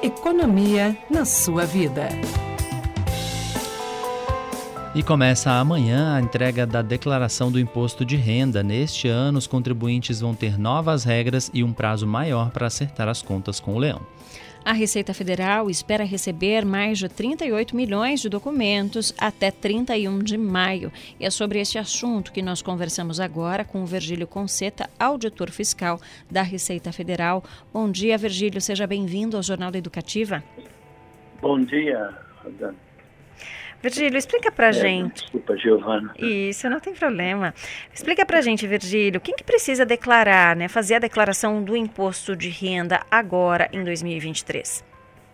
Economia na sua vida. E começa amanhã a entrega da declaração do imposto de renda. Neste ano, os contribuintes vão ter novas regras e um prazo maior para acertar as contas com o leão. A Receita Federal espera receber mais de 38 milhões de documentos até 31 de maio. E é sobre este assunto que nós conversamos agora com o Virgílio Conceta, auditor fiscal da Receita Federal. Bom dia, Virgílio. Seja bem-vindo ao Jornal da Educativa. Bom dia, Rosana. Virgílio, explica pra é, gente. Desculpa, Giovana. Isso, não tem problema. Explica pra gente, Virgílio, quem que precisa declarar, né, fazer a declaração do imposto de renda agora em 2023?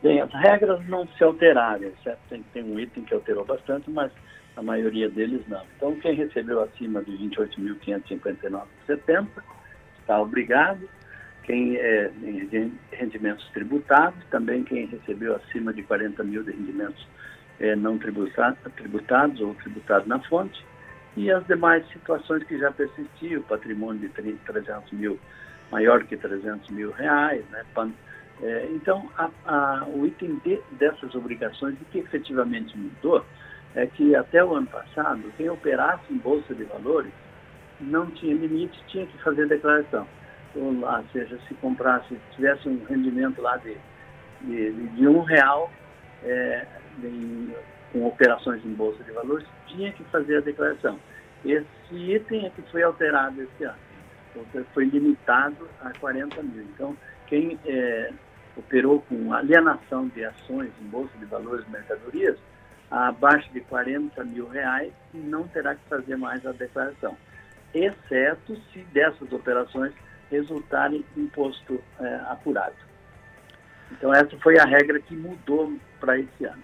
Bem, as regras não se alteraram, certo? Tem, tem um item que alterou bastante, mas a maioria deles não. Então, quem recebeu acima de 28.559,70 está obrigado. Quem é em rendimentos tributados, também quem recebeu acima de 40 mil de rendimentos é, não tributados ou tributados na fonte, e as demais situações que já persistiam, patrimônio de 300 mil, maior que 300 mil reais, né? É, então, a, a, o item de, dessas obrigações, o que efetivamente mudou, é que até o ano passado, quem operasse em bolsa de valores não tinha limite, tinha que fazer declaração. Ou lá, seja, se comprasse, tivesse um rendimento lá de, de, de um real, é, em, com operações em bolsa de valores, tinha que fazer a declaração. Esse item é que foi alterado esse ano. Então, foi limitado a 40 mil. Então, quem é, operou com alienação de ações em bolsa de valores e mercadorias, abaixo de 40 mil reais, não terá que fazer mais a declaração, exceto se dessas operações resultarem imposto é, apurado. Então, essa foi a regra que mudou para esse ano.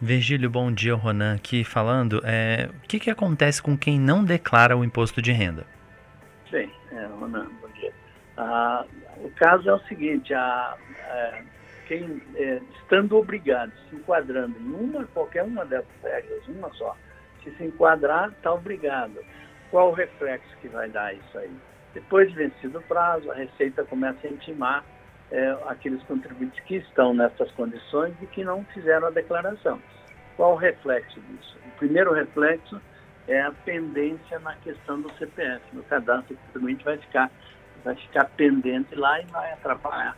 Virgílio, bom dia, Ronan aqui falando. É, o que, que acontece com quem não declara o imposto de renda? Sim, é, Ronan, bom dia. Ah, o caso é o seguinte, a, é, quem é, estando obrigado, se enquadrando em uma, qualquer uma dessas regras, uma só, se se enquadrar, está obrigado. Qual o reflexo que vai dar isso aí? Depois de vencido o prazo, a Receita começa a intimar é, aqueles contribuintes que estão nessas condições e que não fizeram a declaração. Qual o reflexo disso? O primeiro reflexo é a pendência na questão do CPF. No cadastro, o contribuinte vai ficar, vai ficar pendente lá e vai atrapalhar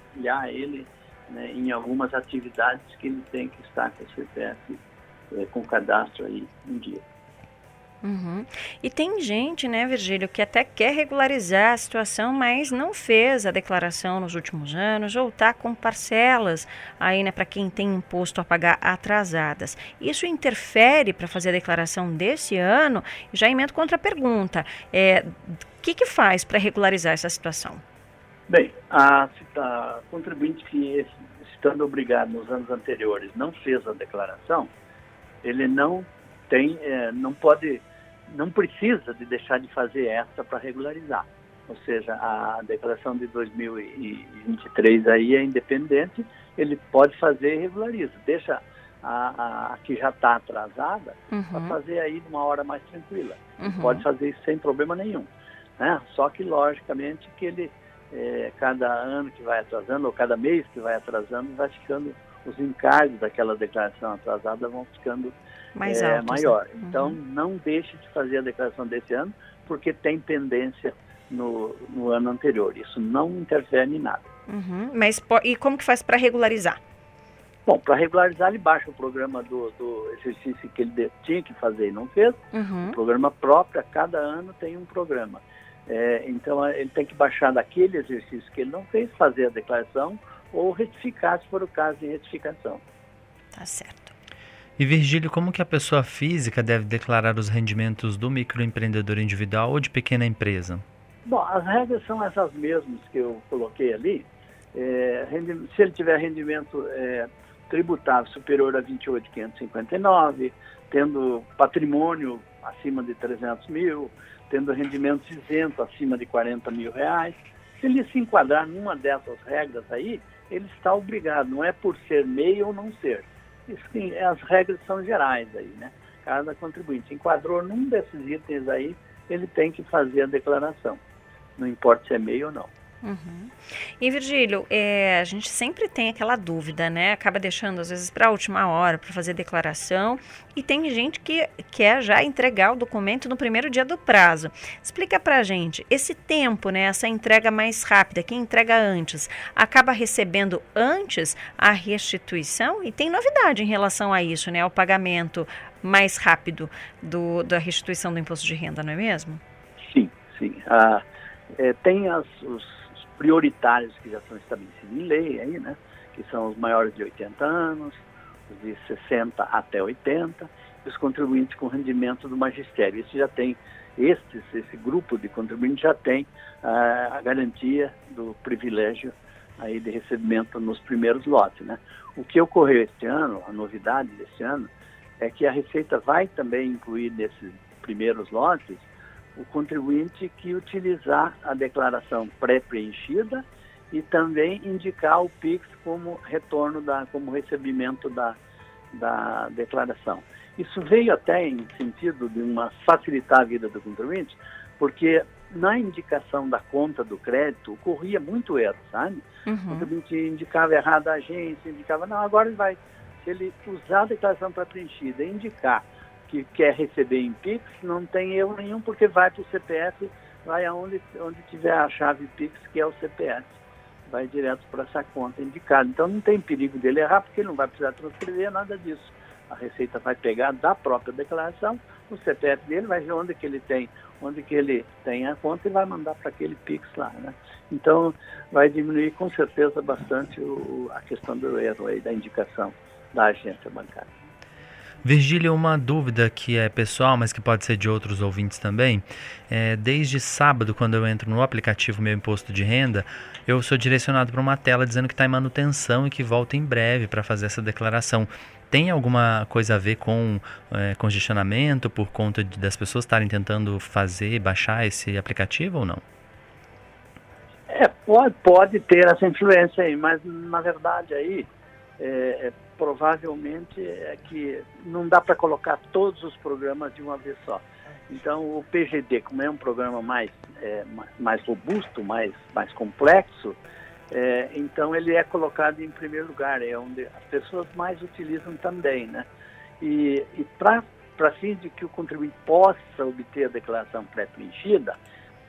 ele né, em algumas atividades que ele tem que estar com o CPF, é, com o cadastro aí em dia. Uhum. E tem gente, né, Virgílio, que até quer regularizar a situação, mas não fez a declaração nos últimos anos ou está com parcelas aí, né, para quem tem imposto a pagar atrasadas. Isso interfere para fazer a declaração desse ano? Já emendo contra a pergunta. É, o que, que faz para regularizar essa situação? Bem, a, a contribuinte que, estando obrigado nos anos anteriores, não fez a declaração, ele não tem, é, não pode, não precisa de deixar de fazer essa para regularizar. Ou seja, a declaração de 2023 aí é independente, ele pode fazer e regulariza. Deixa a, a, a que já está atrasada uhum. para fazer aí numa hora mais tranquila. Uhum. Pode fazer isso sem problema nenhum. Né? Só que, logicamente, que ele, é, cada ano que vai atrasando, ou cada mês que vai atrasando, vai ficando, os encargos daquela declaração atrasada vão ficando mais é, altos, maior. Né? Então, uhum. não deixe de fazer a declaração desse ano, porque tem pendência no, no ano anterior. Isso não interfere em nada. Uhum. Mas e como que faz para regularizar? Bom, para regularizar, ele baixa o programa do, do exercício que ele tinha que fazer e não fez. Uhum. O programa próprio, a cada ano tem um programa. É, então, ele tem que baixar daquele exercício que ele não fez, fazer a declaração ou retificar, se for o caso de retificação. Tá certo. E Virgílio, como que a pessoa física deve declarar os rendimentos do microempreendedor individual ou de pequena empresa? Bom, as regras são essas mesmas que eu coloquei ali. É, se ele tiver rendimento é, tributável superior a 28.559, tendo patrimônio acima de 300 mil, tendo rendimentos isentos acima de 40 mil reais, se ele se enquadrar numa dessas regras aí, ele está obrigado, não é por ser MEI ou não ser sim, as regras são gerais aí, né? Cada contribuinte enquadrou num desses itens aí, ele tem que fazer a declaração. Não importa se é meio ou não. Uhum. E Virgílio, é, a gente sempre tem aquela dúvida, né? Acaba deixando às vezes para a última hora para fazer declaração e tem gente que quer já entregar o documento no primeiro dia do prazo. Explica para a gente esse tempo, né? Essa entrega mais rápida, quem entrega antes acaba recebendo antes a restituição e tem novidade em relação a isso, né? O pagamento mais rápido do, da restituição do imposto de renda, não é mesmo? Sim, sim. Ah, é, tem as, os prioritários que já são estabelecidos em lei aí, né? Que são os maiores de 80 anos, os de 60 até 80, e os contribuintes com rendimento do magistério. Esse já tem, estes, esse grupo de contribuintes já tem ah, a garantia do privilégio aí de recebimento nos primeiros lotes, né? O que ocorreu este ano, a novidade deste ano, é que a Receita vai também incluir nesses primeiros lotes o contribuinte que utilizar a declaração pré-preenchida e também indicar o PIX como retorno, da, como recebimento da, da declaração. Isso veio até em sentido de uma facilitar a vida do contribuinte, porque na indicação da conta do crédito ocorria muito erro, sabe? Uhum. O contribuinte indicava errado a agência, indicava, não, agora ele vai, se ele usar a declaração pré-preenchida e indicar que quer receber em Pix, não tem erro nenhum, porque vai para o CPF, vai aonde onde tiver a chave Pix, que é o CPF. Vai direto para essa conta indicada. Então não tem perigo dele errar, porque ele não vai precisar transcrever nada disso. A Receita vai pegar da própria declaração, o CPF dele vai ver onde que ele tem, onde que ele tem a conta e vai mandar para aquele Pix lá, né? Então vai diminuir com certeza bastante o, a questão do erro aí da indicação da agência bancária. Virgílio, uma dúvida que é pessoal, mas que pode ser de outros ouvintes também. É, desde sábado, quando eu entro no aplicativo Meu Imposto de Renda, eu sou direcionado para uma tela dizendo que está em manutenção e que volta em breve para fazer essa declaração. Tem alguma coisa a ver com é, congestionamento por conta de, das pessoas estarem tentando fazer, baixar esse aplicativo ou não? É, pode, pode ter essa influência aí, mas na verdade aí é, é provavelmente é que não dá para colocar todos os programas de uma vez só. Então, o PGD, como é um programa mais, é, mais robusto, mais, mais complexo, é, então ele é colocado em primeiro lugar, é onde as pessoas mais utilizam também, né? E, e para fim de que o contribuinte possa obter a declaração pré-preenchida,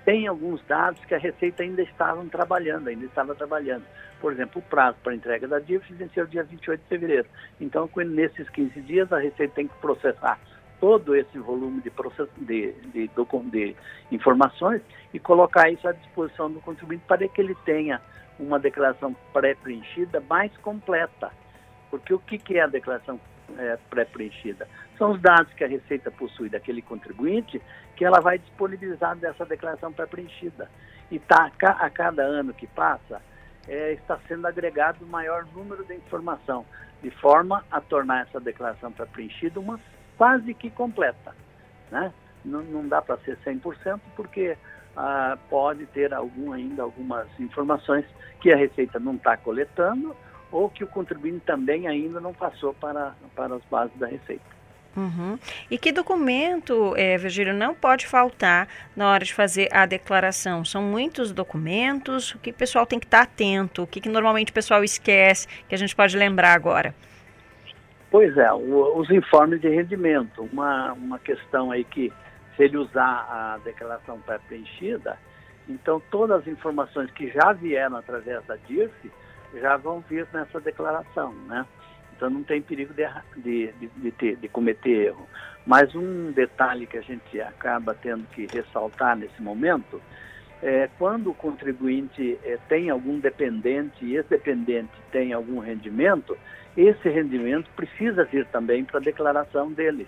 tem alguns dados que a Receita ainda estava trabalhando, ainda estava trabalhando. Por exemplo, o prazo para entrega da dívida venceu dia 28 de fevereiro. Então, nesses 15 dias, a Receita tem que processar todo esse volume de, process... de, de, de, informações e colocar isso à disposição do contribuinte para que ele tenha uma declaração pré-preenchida mais completa. Porque o que, que é a declaração é, pré-preenchida? São os dados que a Receita possui daquele contribuinte que ela vai disponibilizar dessa declaração pré-preenchida. E tá, a cada ano que passa, é, está sendo agregado maior número de informação, de forma a tornar essa declaração pré-preenchida uma quase que completa. Né? Não, não dá para ser 100%, porque ah, pode ter algum, ainda algumas informações que a Receita não está coletando ou que o contribuinte também ainda não passou para, para as bases da Receita. Uhum. E que documento, é, Virgílio, não pode faltar na hora de fazer a declaração? São muitos documentos, o que o pessoal tem que estar atento, o que, que normalmente o pessoal esquece, que a gente pode lembrar agora? Pois é, o, os informes de rendimento, uma, uma questão aí que se ele usar a declaração pré-preenchida, então todas as informações que já vieram através da DIRF já vão vir nessa declaração, né? Então não tem perigo de, de, de, de, ter, de cometer erro. Mas um detalhe que a gente acaba tendo que ressaltar nesse momento é quando o contribuinte é, tem algum dependente e esse dependente tem algum rendimento, esse rendimento precisa vir também para a declaração dele.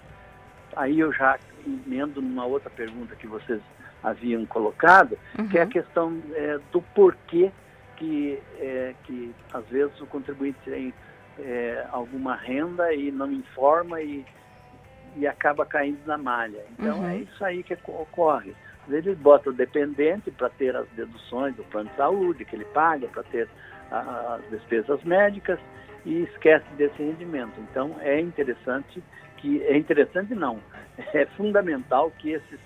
Aí eu já emendo numa outra pergunta que vocês haviam colocado, uhum. que é a uhum. questão é, do porquê que, é, que às vezes o contribuinte tem é, alguma renda e não informa e, e acaba caindo na malha. Então uhum. é isso aí que ocorre. Eles botam o dependente para ter as deduções do plano de saúde que ele paga, para ter a, as despesas médicas e esquece desse rendimento. Então é interessante que é interessante não, é fundamental que esses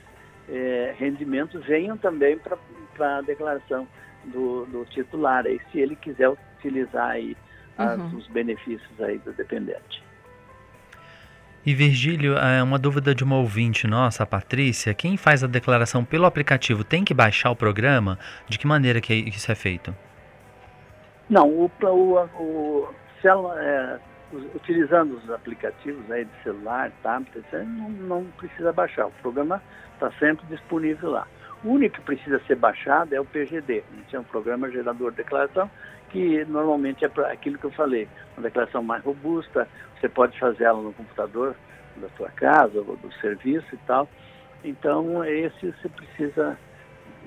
é, rendimentos venham também para a declaração do, do, titular, aí, se ele quiser utilizar aí as, uhum. os benefícios aí do dependente. E Virgílio, é uma dúvida de uma ouvinte nossa, a Patrícia, quem faz a declaração pelo aplicativo tem que baixar o programa? De que maneira que isso é feito? Não, o, o, o é, utilizando os aplicativos aí de celular, tablet, não, não precisa baixar. O programa está sempre disponível lá. O único que precisa ser baixado é o PGD. Gente é um programa gerador de declaração que normalmente é para aquilo que eu falei, uma declaração mais robusta, você pode fazer ela no computador da sua casa ou do serviço e tal. Então, esse você precisa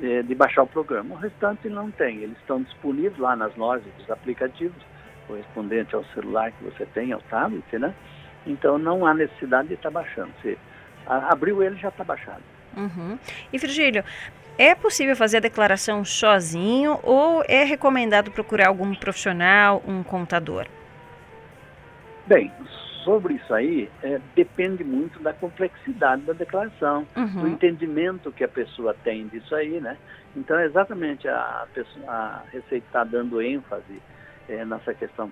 é, de baixar o programa. O restante não tem, eles estão disponíveis lá nas lojas dos aplicativos, correspondente ao celular que você tem, ao tablet, né? Então, não há necessidade de estar tá baixando. Você abriu ele, já está baixado. Uhum. E Virgílio, é possível fazer a declaração sozinho ou é recomendado procurar algum profissional, um contador? Bem, sobre isso aí, é, depende muito da complexidade da declaração, uhum. do entendimento que a pessoa tem disso aí, né? Então, exatamente, a, pessoa, a Receita está dando ênfase é, nessa questão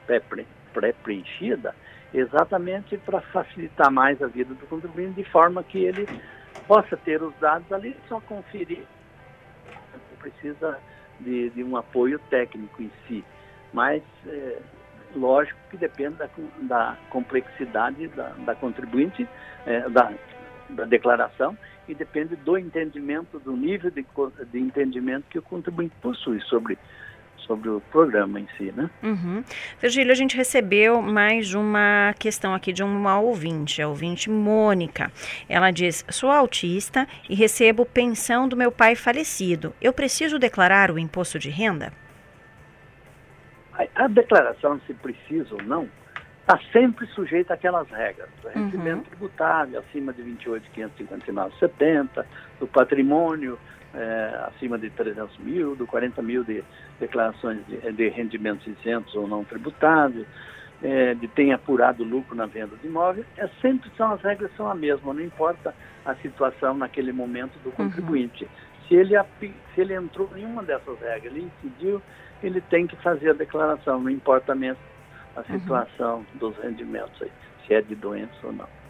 pré-preenchida, exatamente para facilitar mais a vida do contribuinte, de forma que ele possa ter os dados ali, só conferir. Precisa de, de um apoio técnico em si, mas é, lógico que depende da, da complexidade da, da contribuinte, é, da, da declaração, e depende do entendimento, do nível de, de entendimento que o contribuinte possui sobre sobre o programa em si, né? Uhum. Virgílio, a gente recebeu mais uma questão aqui de uma ouvinte, a ouvinte Mônica. Ela diz: sou autista e recebo pensão do meu pai falecido. Eu preciso declarar o imposto de renda? A, a declaração, se precisa ou não, está sempre sujeita àquelas regras. Do rendimento uhum. tributável acima de 28.559,70, do patrimônio é, acima de 300 mil, do 40 mil de declarações de, de rendimentos isentos ou não tributáveis, é, de ter apurado lucro na venda de imóvel, é, sempre são as regras são a mesma, não importa a situação naquele momento do uhum. contribuinte. Uhum. Se, ele, se ele entrou em uma dessas regras, ele incidiu, ele tem que fazer a declaração, não importa mesmo a uhum. situação uhum. dos rendimentos, aí, se é de doença ou não.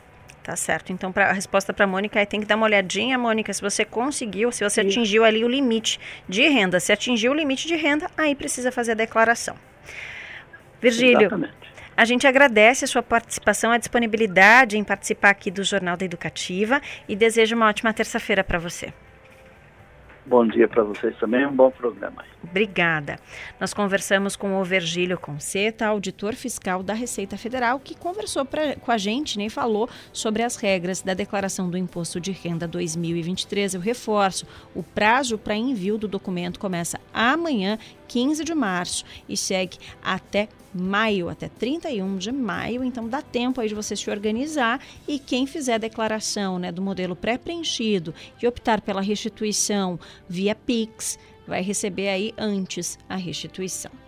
Tá certo. Então, pra, a resposta para a Mônica é tem que dar uma olhadinha, Mônica, se você conseguiu, se você Sim. atingiu ali o limite de renda. Se atingiu o limite de renda, aí precisa fazer a declaração. Virgílio, Exatamente. a gente agradece a sua participação, a disponibilidade em participar aqui do Jornal da Educativa e deseja uma ótima terça-feira para você. Bom dia para vocês também, um bom programa. Obrigada. Nós conversamos com o Virgílio Conceta, auditor fiscal da Receita Federal, que conversou pra, com a gente né, e falou sobre as regras da declaração do Imposto de Renda 2023. Eu reforço, o prazo para envio do documento começa amanhã, 15 de março, e segue até maio, até 31 de maio, então dá tempo aí de você se organizar e quem fizer a declaração né, do modelo pré-preenchido e optar pela restituição via Pix, vai receber aí antes a restituição.